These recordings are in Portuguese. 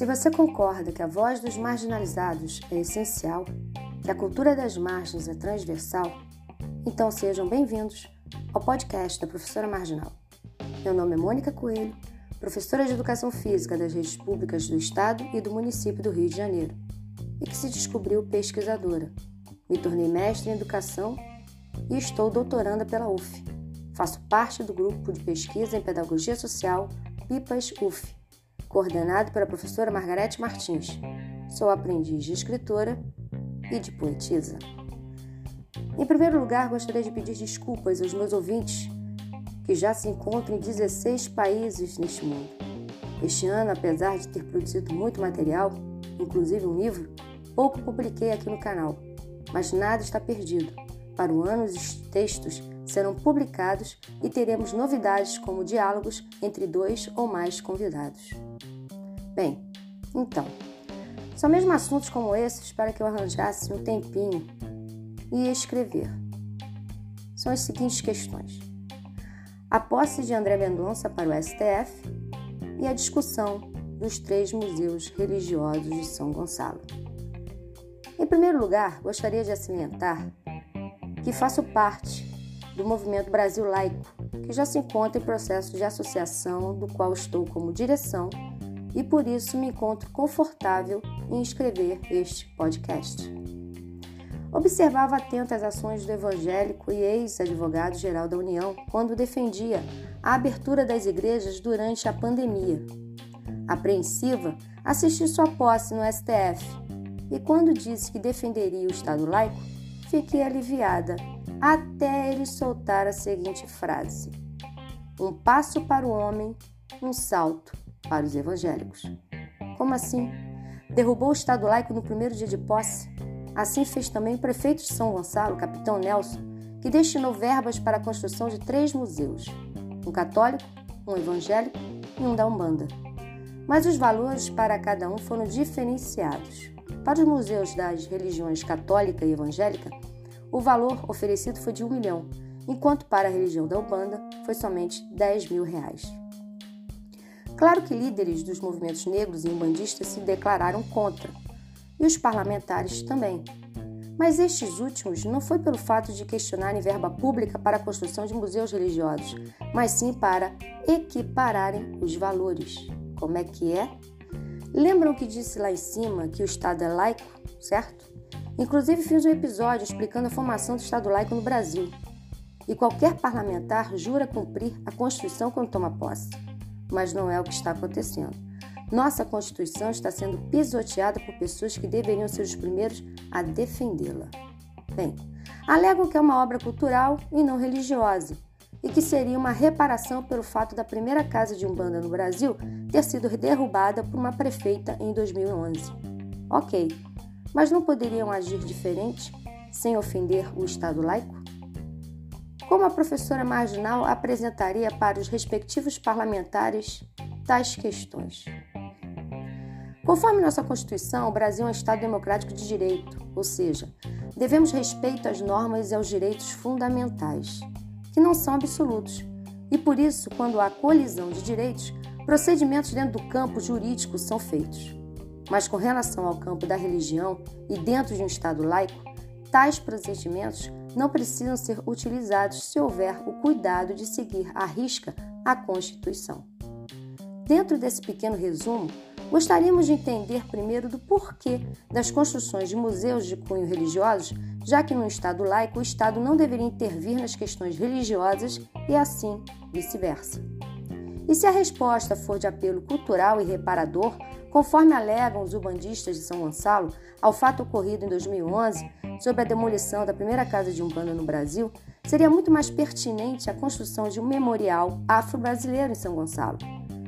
Se você concorda que a voz dos marginalizados é essencial, que a cultura das margens é transversal, então sejam bem-vindos ao podcast da Professora Marginal. Meu nome é Mônica Coelho, professora de Educação Física das redes públicas do Estado e do município do Rio de Janeiro, e que se descobriu pesquisadora. Me tornei mestre em Educação e estou doutoranda pela UF. Faço parte do grupo de pesquisa em Pedagogia Social PIPAS UF coordenado pela professora Margarete Martins. Sou aprendiz de escritora e de poetisa. Em primeiro lugar, gostaria de pedir desculpas aos meus ouvintes que já se encontram em 16 países neste mundo. Este ano, apesar de ter produzido muito material, inclusive um livro, pouco publiquei aqui no canal, mas nada está perdido. Para o ano, os textos serão publicados e teremos novidades como diálogos entre dois ou mais convidados. Bem, então, são mesmo assuntos como esses para que eu arranjasse um tempinho e escrever. São as seguintes questões: a posse de André Mendonça para o STF e a discussão dos três museus religiosos de São Gonçalo. Em primeiro lugar, gostaria de salientar que faço parte do movimento Brasil Laico, que já se encontra em processo de associação, do qual estou como direção e por isso me encontro confortável em escrever este podcast. Observava atento as ações do evangélico e ex-advogado-geral da União quando defendia a abertura das igrejas durante a pandemia. Apreensiva, assisti sua posse no STF e, quando disse que defenderia o Estado laico, fiquei aliviada até ele soltar a seguinte frase: Um passo para o homem, um salto para os evangélicos. Como assim? Derrubou o Estado laico no primeiro dia de posse? Assim fez também o prefeito de São Gonçalo, capitão Nelson, que destinou verbas para a construção de três museus: um católico, um evangélico e um da Umbanda. Mas os valores para cada um foram diferenciados. Para os museus das religiões católica e evangélica, o valor oferecido foi de um milhão, enquanto para a religião da Umbanda foi somente 10 mil reais. Claro que líderes dos movimentos negros e umbandistas se declararam contra, e os parlamentares também. Mas estes últimos não foi pelo fato de questionarem verba pública para a construção de museus religiosos, mas sim para equipararem os valores. Como é que é? Lembram que disse lá em cima que o Estado é laico, certo? Inclusive fiz um episódio explicando a formação do Estado laico no Brasil. E qualquer parlamentar jura cumprir a Constituição quando toma posse mas não é o que está acontecendo. Nossa Constituição está sendo pisoteada por pessoas que deveriam ser os primeiros a defendê-la. Bem, alegam que é uma obra cultural e não religiosa e que seria uma reparação pelo fato da primeira casa de Umbanda no Brasil ter sido derrubada por uma prefeita em 2011. Ok, mas não poderiam agir diferente sem ofender o Estado laico? Como a professora marginal apresentaria para os respectivos parlamentares tais questões? Conforme nossa Constituição, o Brasil é um Estado democrático de direito, ou seja, devemos respeito às normas e aos direitos fundamentais, que não são absolutos. E por isso, quando há colisão de direitos, procedimentos dentro do campo jurídico são feitos. Mas com relação ao campo da religião e dentro de um Estado laico, tais procedimentos não precisam ser utilizados se houver o cuidado de seguir à risca a Constituição. Dentro desse pequeno resumo, gostaríamos de entender primeiro do porquê das construções de museus de cunho religiosos, já que no Estado laico o Estado não deveria intervir nas questões religiosas e assim vice-versa. E se a resposta for de apelo cultural e reparador, conforme alegam os ubandistas de São Gonçalo, ao fato ocorrido em 2011, sobre a demolição da primeira casa de Umbanda no Brasil, seria muito mais pertinente a construção de um memorial afro-brasileiro em São Gonçalo.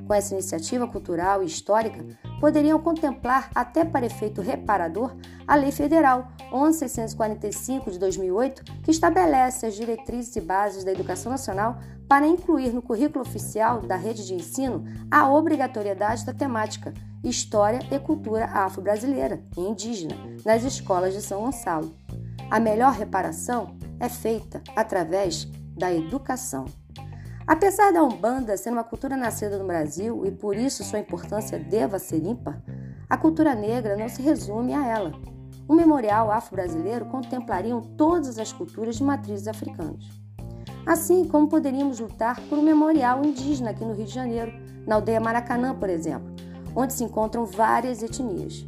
Com essa iniciativa cultural e histórica, poderiam contemplar, até para efeito reparador, a Lei Federal 11.645 de 2008, que estabelece as diretrizes e bases da educação nacional para incluir no currículo oficial da rede de ensino a obrigatoriedade da temática História e Cultura Afro-Brasileira e Indígena nas escolas de São Gonçalo. A melhor reparação é feita através da educação. Apesar da Umbanda ser uma cultura nascida no Brasil e por isso sua importância deva ser ímpar, A cultura negra não se resume a ela. Um memorial afro-brasileiro contemplariam todas as culturas de matrizes africanas. Assim como poderíamos lutar por um memorial indígena aqui no Rio de Janeiro, na aldeia Maracanã, por exemplo, onde se encontram várias etnias.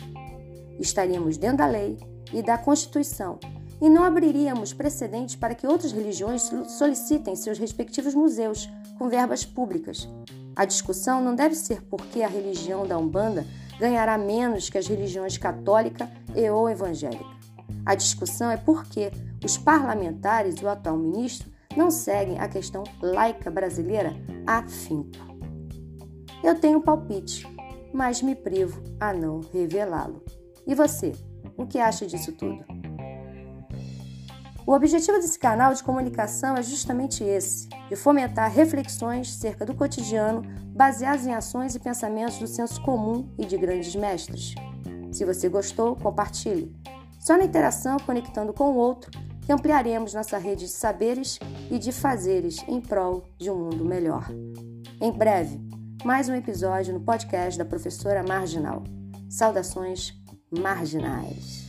Estaríamos dentro da lei e da Constituição e não abriríamos precedentes para que outras religiões solicitem seus respectivos museus com verbas públicas. A discussão não deve ser porque a religião da Umbanda ganhará menos que as religiões católica e ou evangélica. A discussão é porque os parlamentares e o atual ministro não seguem a questão laica brasileira afinco. Eu tenho um palpite, mas me privo a não revelá-lo. E você, o que acha disso tudo? O objetivo desse canal de comunicação é justamente esse: de fomentar reflexões cerca do cotidiano baseadas em ações e pensamentos do senso comum e de grandes mestres. Se você gostou, compartilhe. Só na interação, conectando com o outro, que ampliaremos nossa rede de saberes e de fazeres em prol de um mundo melhor. Em breve, mais um episódio no podcast da professora Marginal. Saudações marginais.